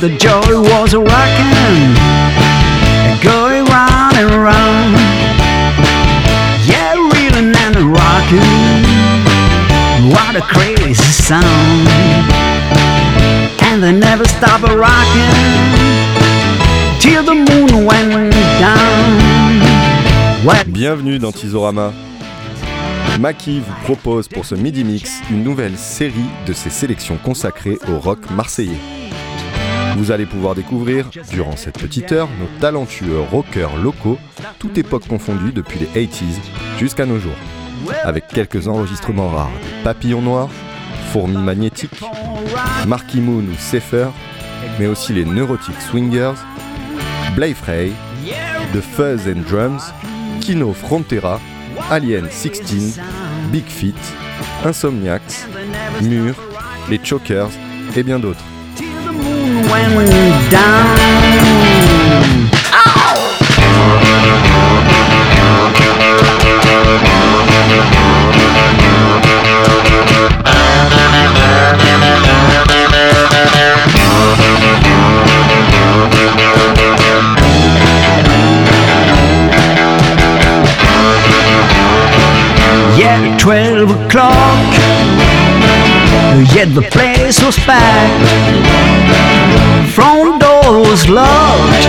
the joy was a rockin', going round and round. Yeah, reeling and rockin', what a crazy sound. And they never stop a rockin' till the moon went down. What Bienvenue dans Tizorama. Maki vous propose pour ce midi mix une nouvelle série de ses sélections consacrées au rock marseillais. Vous allez pouvoir découvrir, durant cette petite heure, nos talentueux rockers locaux, toute époque confondue depuis les 80s jusqu'à nos jours, avec quelques enregistrements rares des Papillons Noirs, Fourmis Magnétiques, Marky Moon ou Sefer, mais aussi les Neurotic Swingers, Blayfrey, The Fuzz and Drums, Kino Frontera, Alien 16, Big Feet, Insomniacs, Mur, les Chokers et bien d'autres. When down. Yeah, twelve o'clock Yet the place was packed. Front door was locked.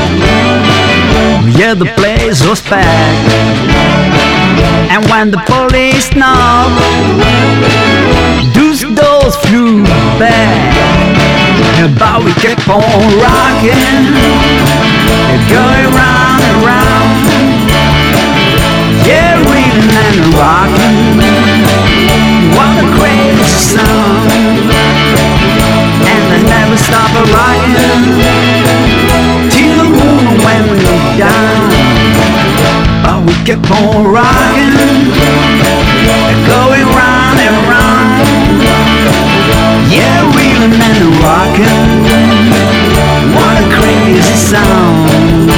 Yeah, the place was packed. And when the police knocked, those doors flew back. But we kept on rocking, going round. Stop a rocking till the moon went down. But we kept on rocking, going round and round. Yeah, reeling and rocking. What a crazy sound.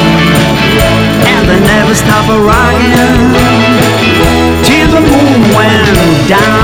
And they never stop a rocking till the moon went down.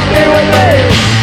do with me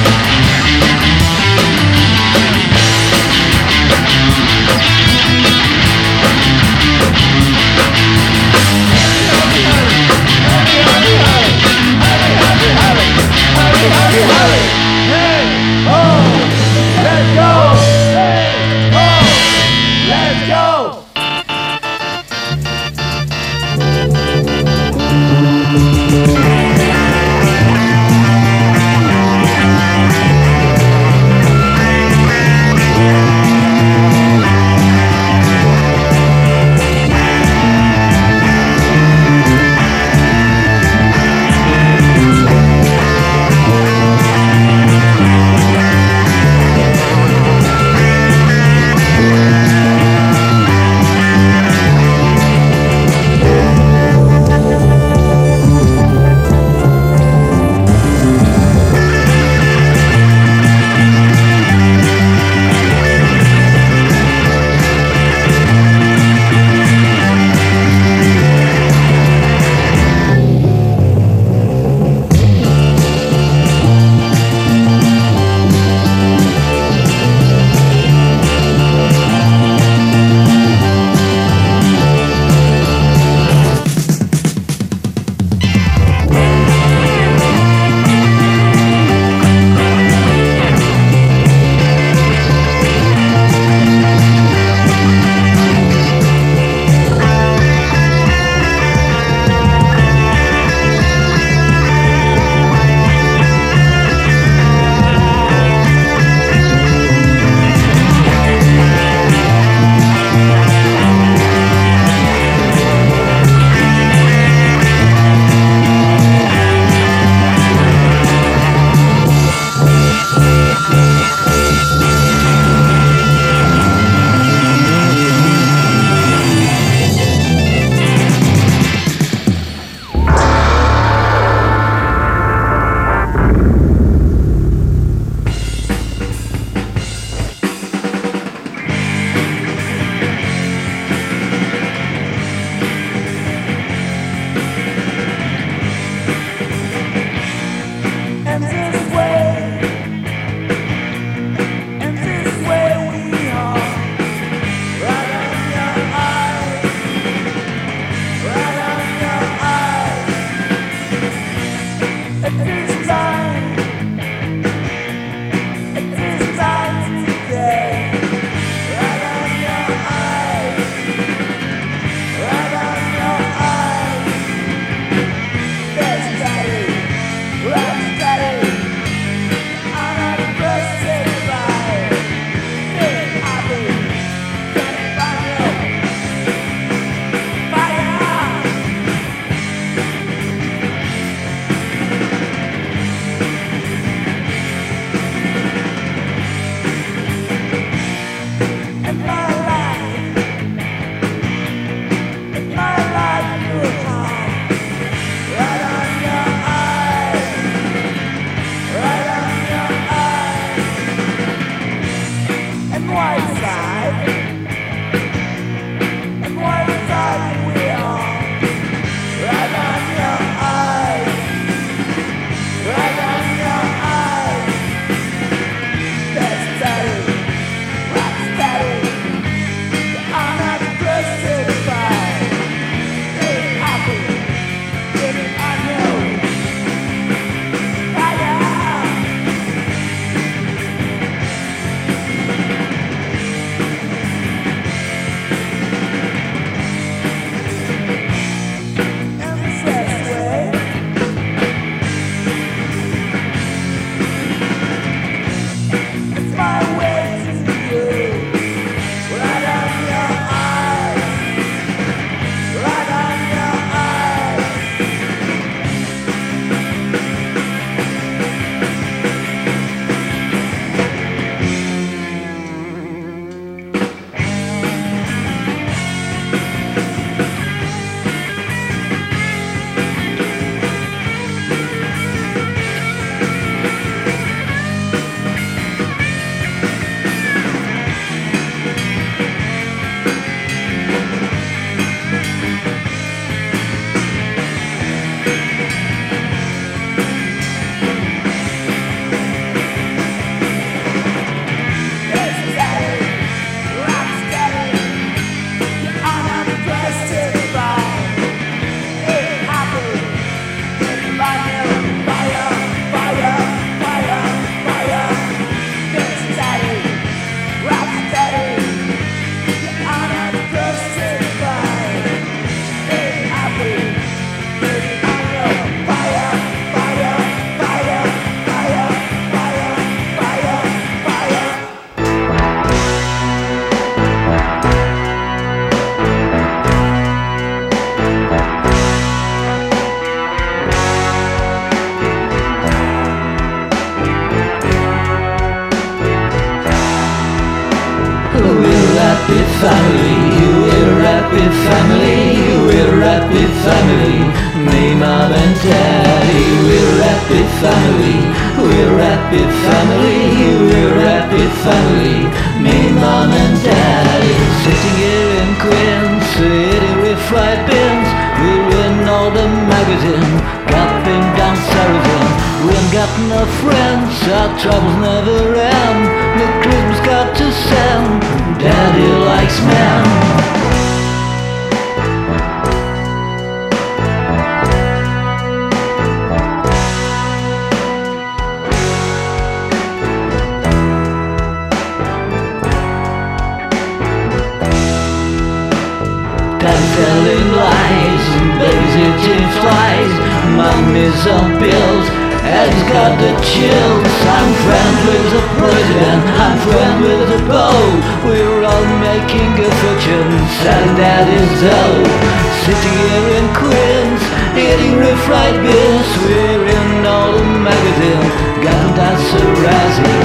getting riff right bits We're in all the magazines. Got that's so rising.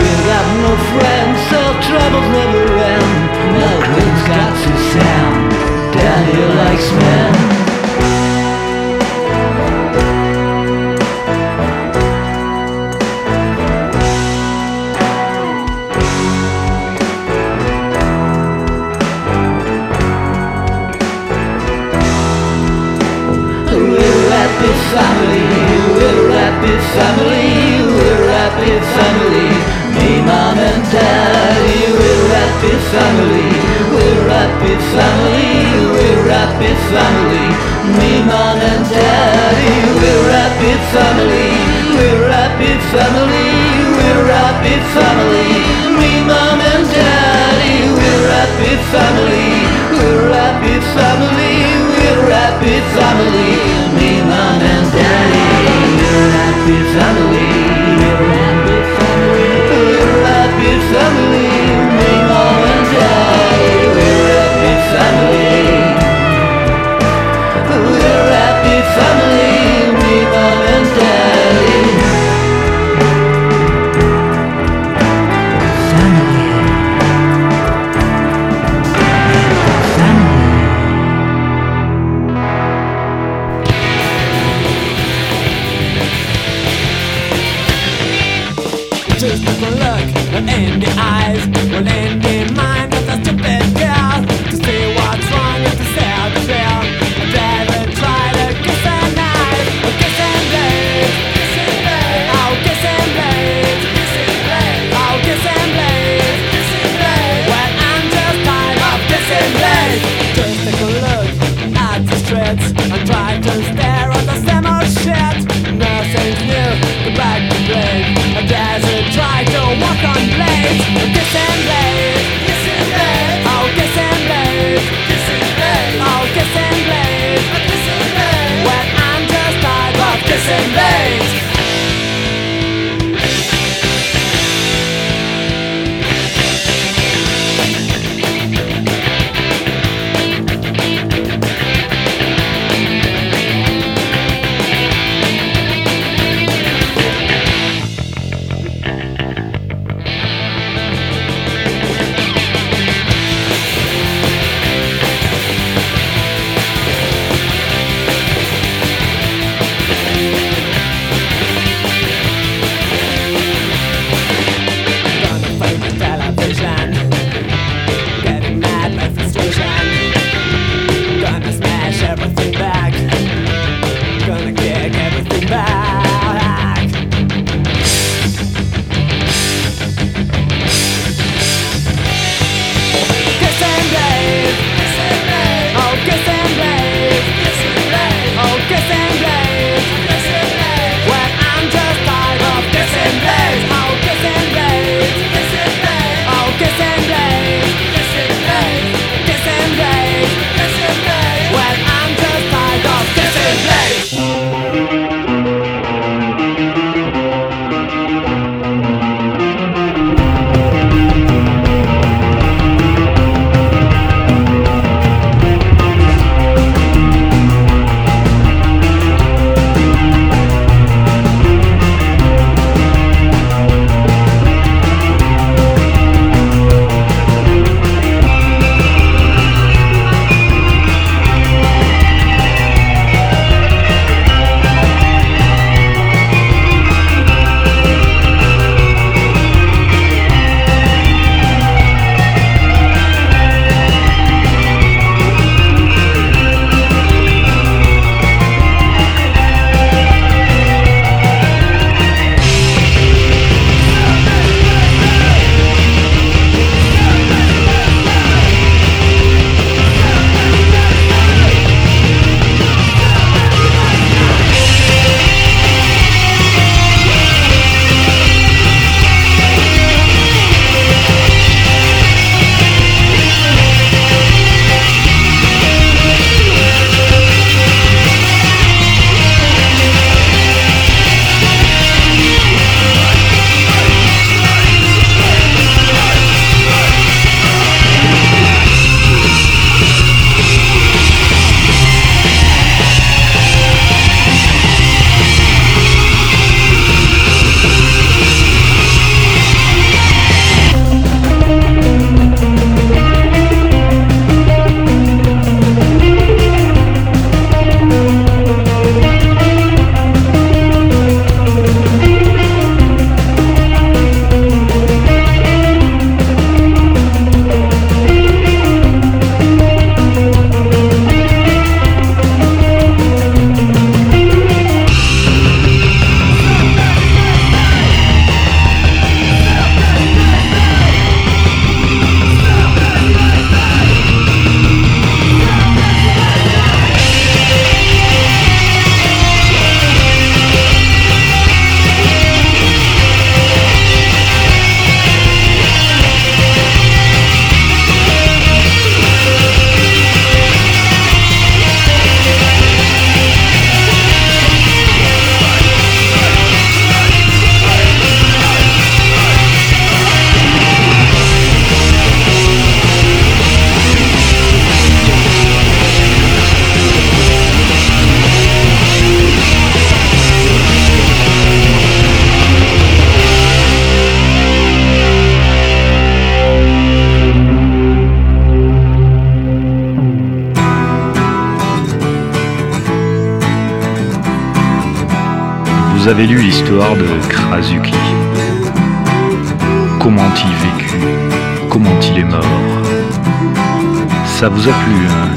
We got no friends So troubles never end. No, it's got to sound Daddy likes me. Vous a plu, hein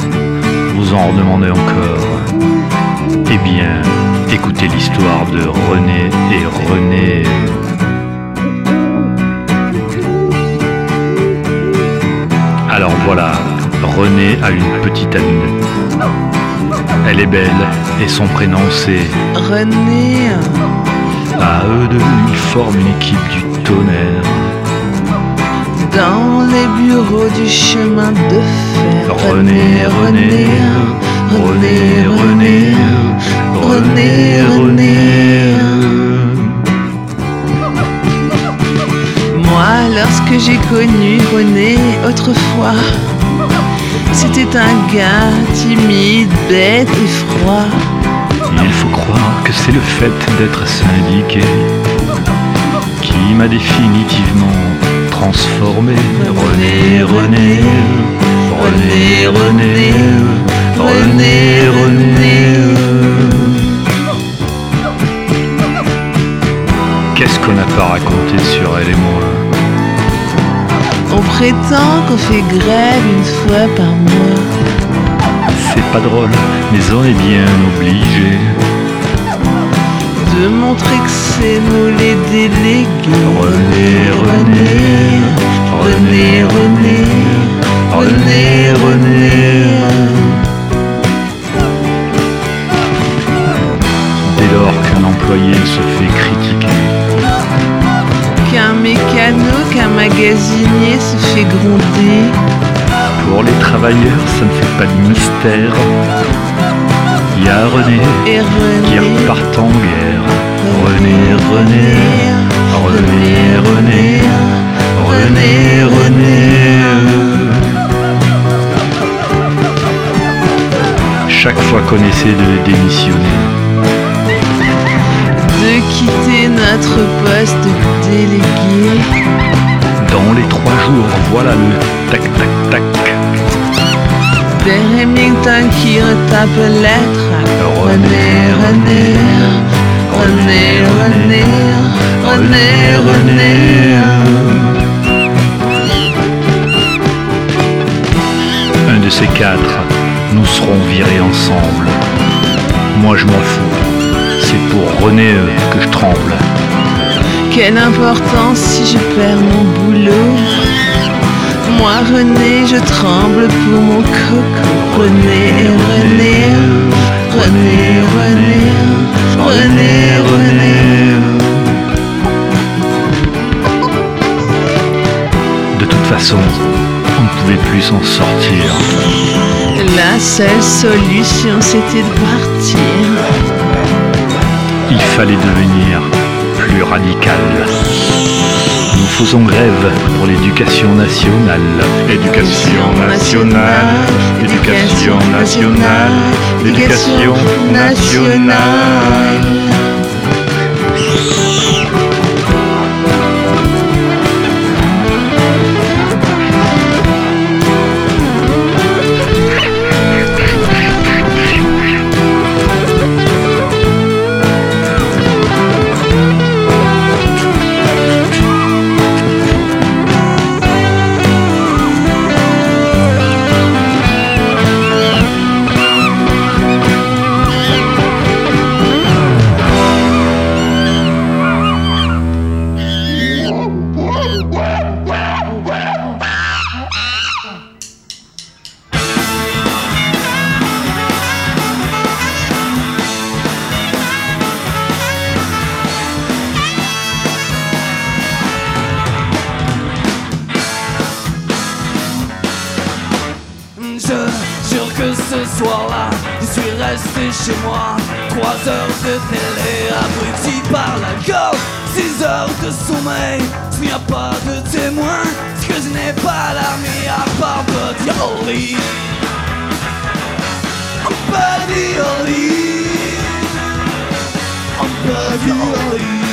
Vous en redemandez encore Eh bien, écoutez l'histoire de René et René. Alors voilà, René a une petite amie. Elle est belle et son prénom c'est René, À eux deux, ils forment une équipe du du chemin de fer. René, René, René, René, René, René. Moi, lorsque j'ai connu René autrefois, c'était un gars timide, bête et froid. Il faut croire que c'est le fait d'être syndiqué qui m'a définitivement transformé. René, René, René, René, René, René. Qu'est-ce qu'on n'a pas raconté sur elle et moi On prétend qu'on fait grève une fois par mois. C'est pas drôle, mais on est bien obligé. De montrer que c'est nous les délégués. René, René, René, René, René, René. Dès lors qu'un employé se fait critiquer, Qu'un mécano, qu'un magasinier se fait gronder. pour les travailleurs, ça ne fait pas de mystère. Il y a René Et qui repart en guerre. René, René, René, René, René, René. Chaque fois qu'on essaie de démissionner, de quitter notre poste délégué. dans les trois jours, voilà le tac tac tac. Des Remington qui retapent la traque. René, René, René, René, René, René. Un de ces quatre, nous serons virés ensemble. Moi je m'en fous. C'est pour René euh, que je tremble. Quelle importance si je perds mon boulot. Moi, René, je tremble pour mon coco. René, René, René, René, René, René. De toute façon, on ne pouvait plus s'en sortir. La seule solution, c'était de partir. Il fallait devenir plus radical. Nous faisons grève pour l'éducation nationale. Éducation nationale, éducation nationale, éducation nationale. Resté chez moi. Trois heures de télé, abruti par l'alcool. Six heures de sommeil, s'il n'y a pas de témoin, c'est que je n'ai pas l'ami à part Buddy Holly. Buddy Holly. Buddy Holly.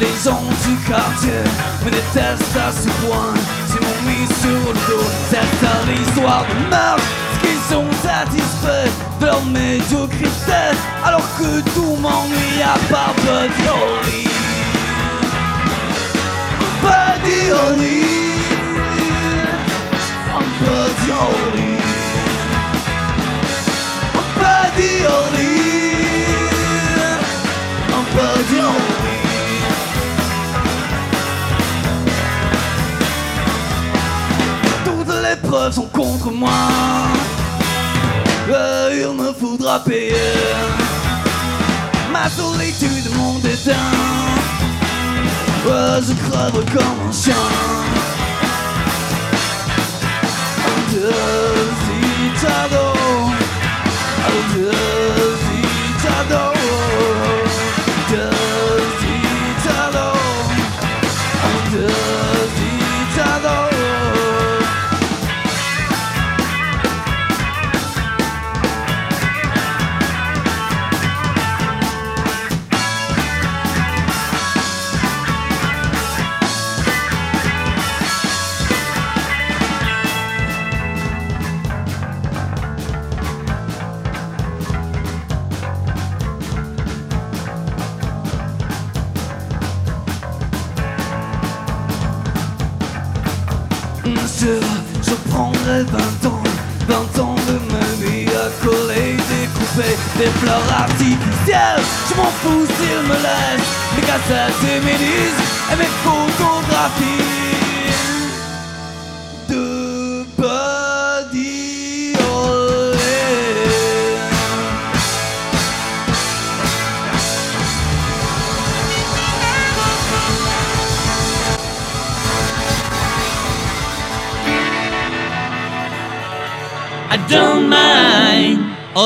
Les gens du quartier me détestent à ce point, si m'ont mis sur le dos Certaines histoires de meurtre qui sont satisfaits de leur médiocrité Alors que tout m'ennuie à part Buddy Holly Buddy Holly Buddy Holly Buddy Holly Toutes les preuves sont contre moi. Euh, il me faudra payer ma solitude, mon dédain. Je crève comme un chien. Desitado, desitado,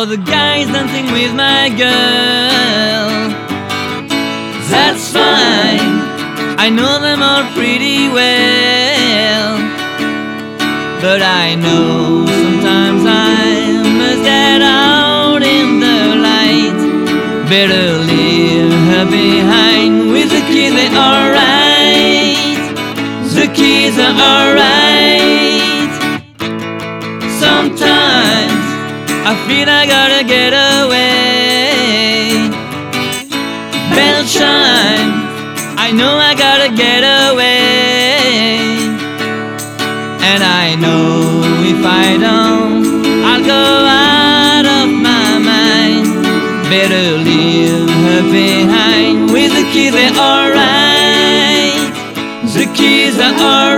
all the guys dancing with my girl. That's fine, I know them all pretty well. But I know sometimes I must get out in the light. Better leave her behind with the kids, they're alright. The kids are alright. I feel I gotta get away. Bell chime, I know I gotta get away. And I know if I don't, I'll go out of my mind. Better leave her behind with the kids, they're alright. The kids are alright.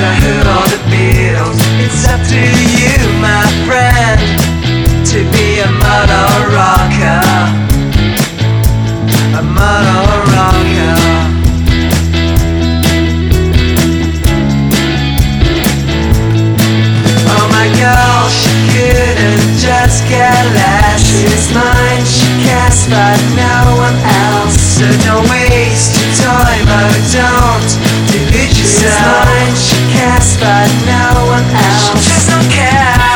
The Who or the Beatles. It's up to you, my friend, to be a or rocker. A or rocker. Oh my girl, she couldn't just get less. She's mine, she cares but no one else. So don't waste your time, oh don't delude yourself past, but no one else. She don't care.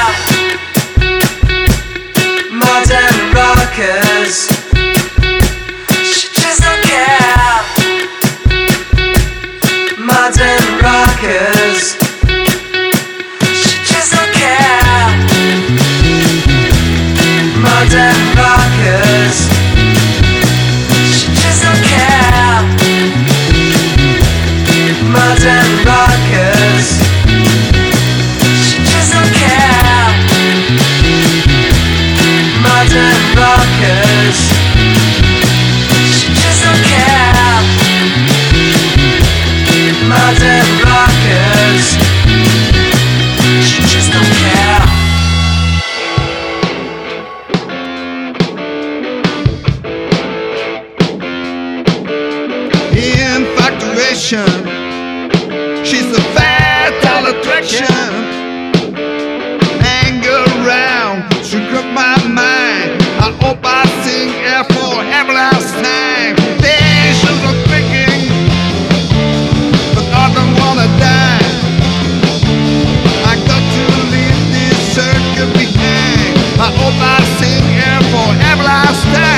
Infatuation, she's a fatal attraction. Anger around, she took my mind. I hope I sing her for everlasting. Visions of thinking, but I don't wanna die. I got to leave this circle behind. I hope I sing her for everlasting.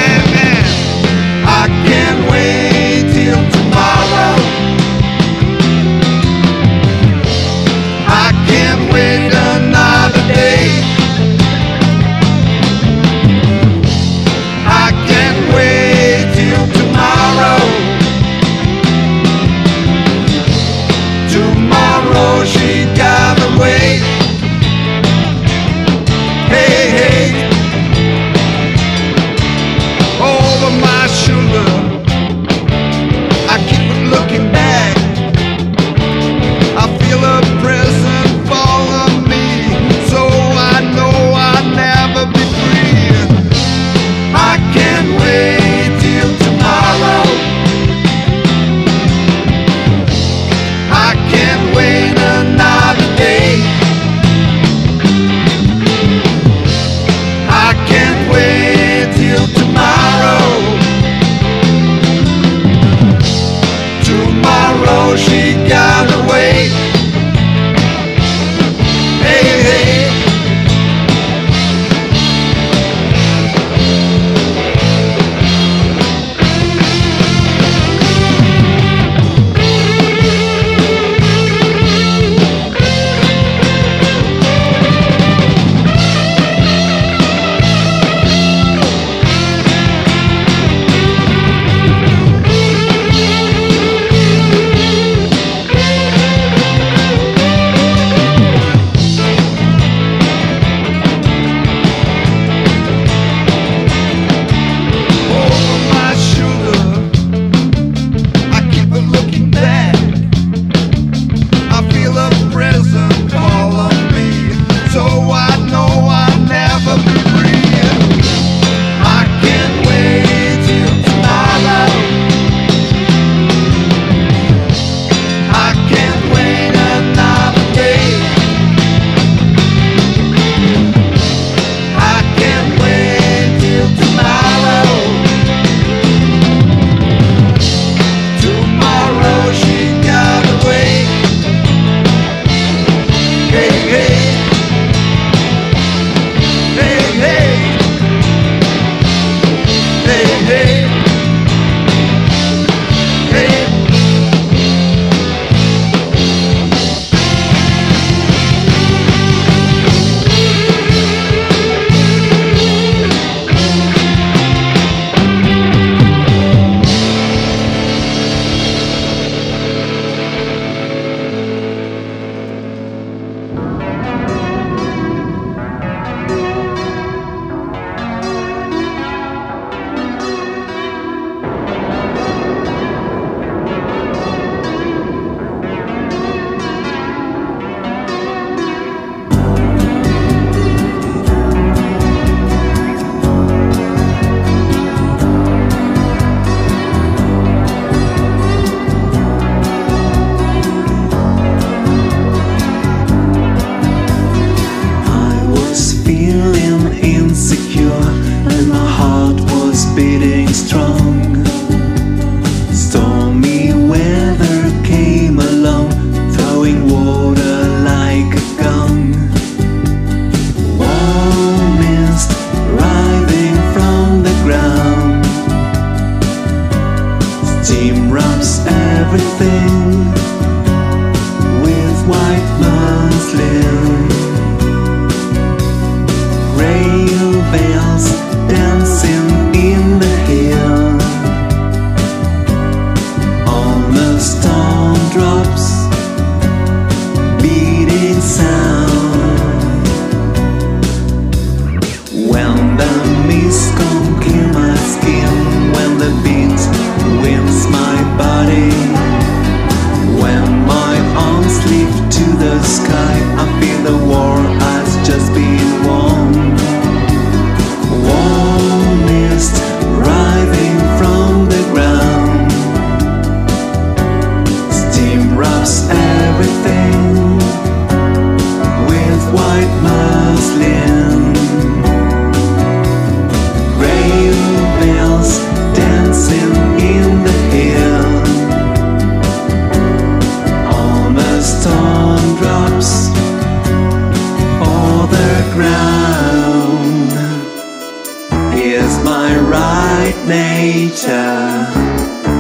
later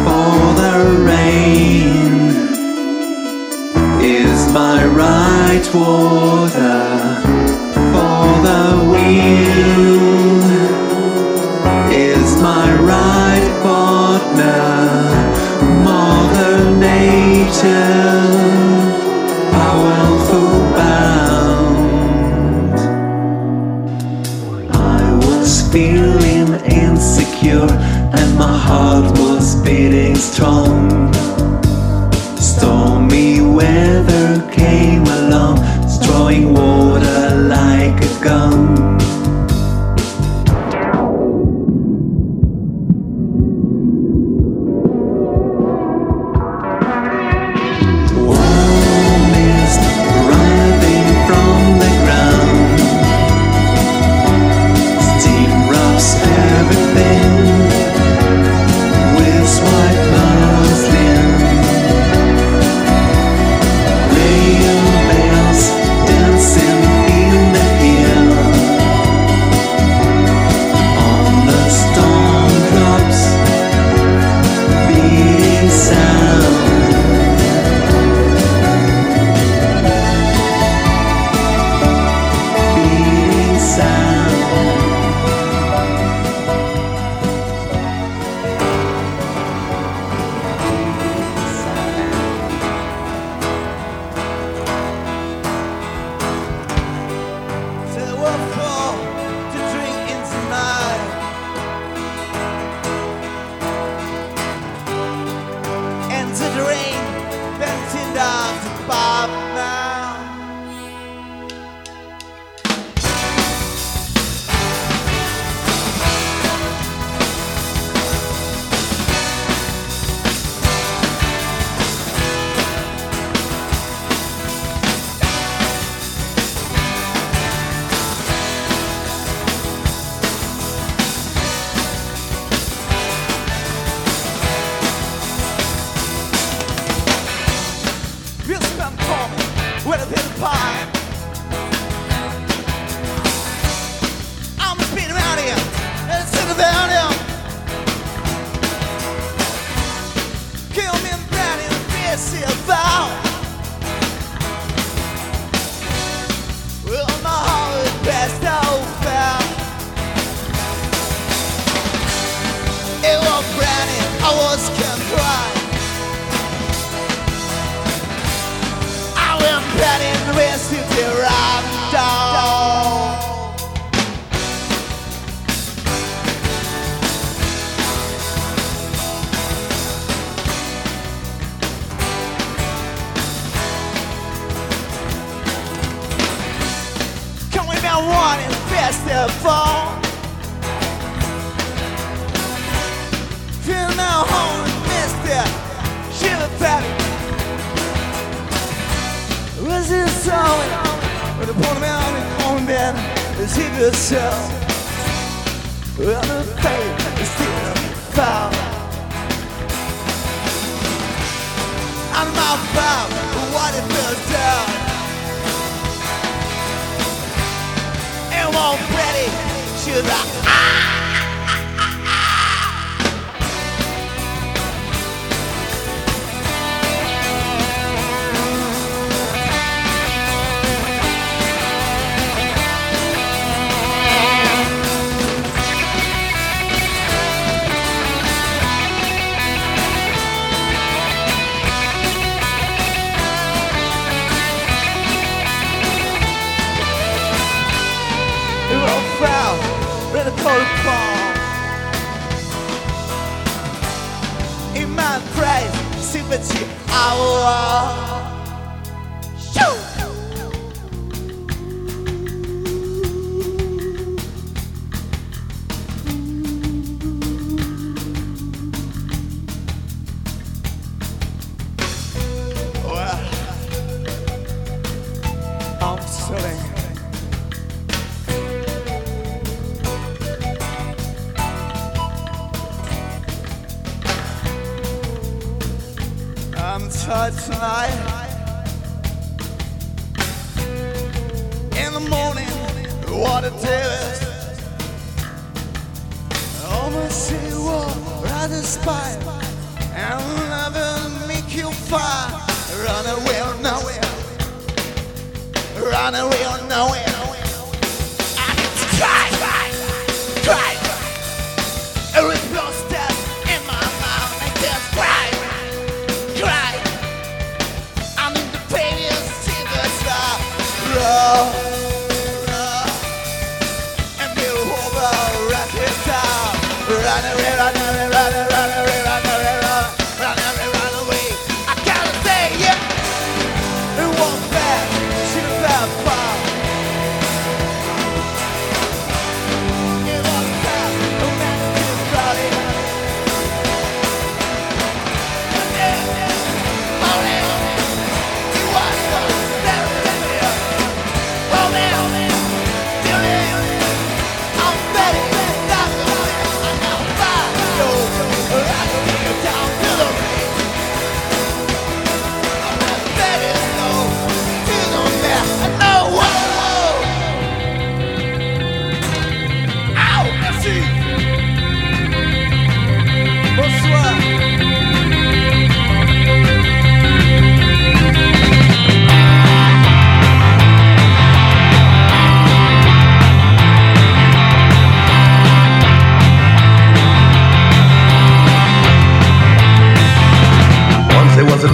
for the rain. Is my right water for the wind? Is my right partner mother nature? his tongue. This song, But they put him out and on down as he just sell. Well, the pain is still falling. And my vibe, what it feels down. It won't ready, should I? Ah! 得起。啊 I don't know it.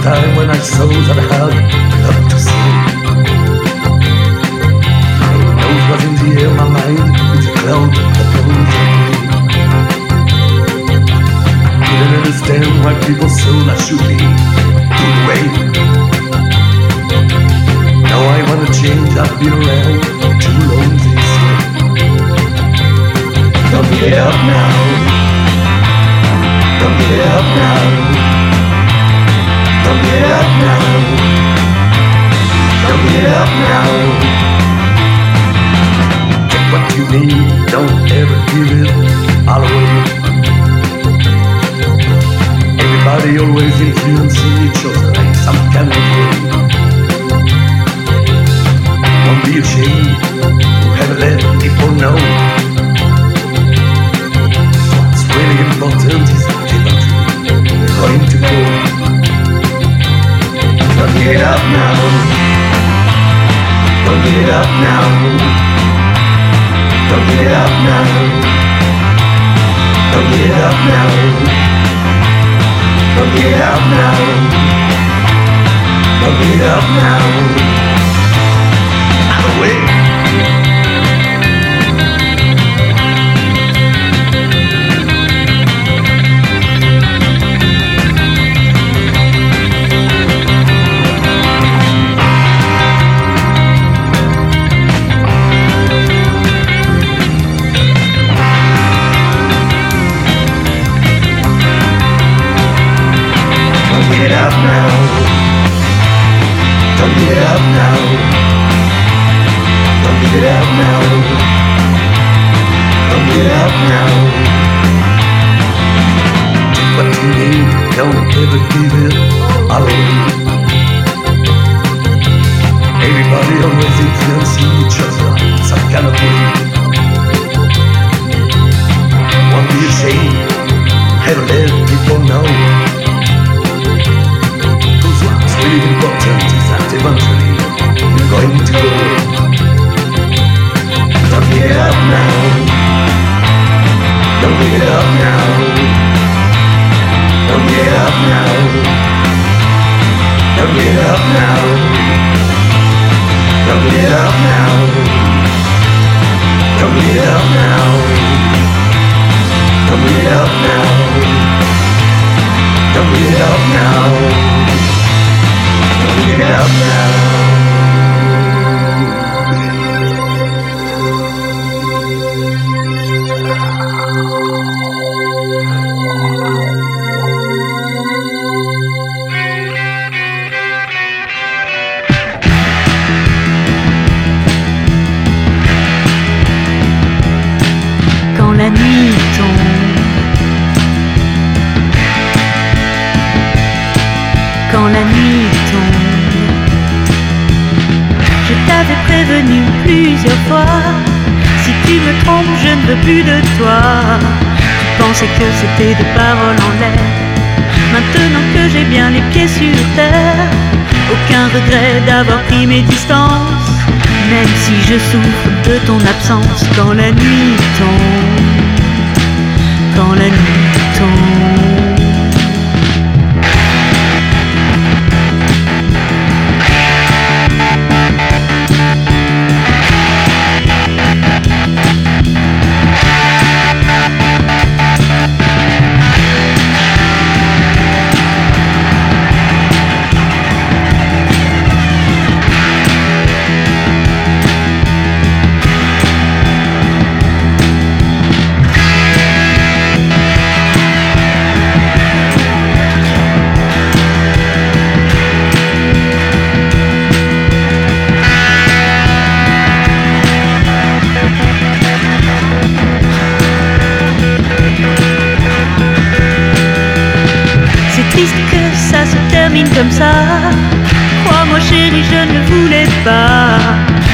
Time when I saw that I had love to. Who knows what's in the air, my mind it's a cloud that blows away. Couldn't understand why people so that should be put away. Now I wanna change, I've been around too long this way. Don't get up now. Don't get up now. Don't get up now. Don't get up now. What you need, don't ever give it all away. Everybody always influencing each other in some kind of. Don't be ashamed to have let people know. What's really important is to. Fuck it up now. Fuck it up now. Fuck it up now. Fuck it up now. Fuck it up now. Fuck it up now. I'm awake. Don't get up now. Don't get up now. Don't get up now. What you need, don't ever give it all away. Everybody always influencing each other some kind of way. De ton absence quand la nuit tombe,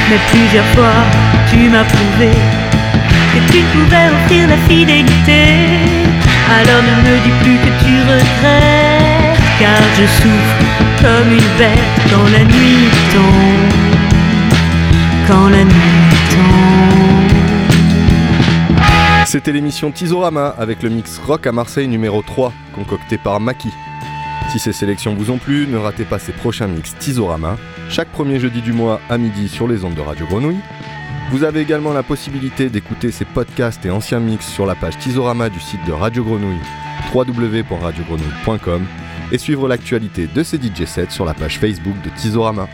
Mais plusieurs fois, tu m'as prouvé que tu pouvais offrir la fidélité. Alors ne me dis plus que tu regrettes, car je souffre comme une bête quand la nuit tombe. Quand la nuit tombe. C'était l'émission Tizorama avec le mix rock à Marseille numéro 3, concocté par Maki. Si ces sélections vous ont plu, ne ratez pas ces prochains mix Tizorama, chaque premier jeudi du mois à midi sur les ondes de Radio Grenouille. Vous avez également la possibilité d'écouter ces podcasts et anciens mix sur la page Tizorama du site de Radio Grenouille, www.radiogrenouille.com, et suivre l'actualité de ces DJ sets sur la page Facebook de Tizorama.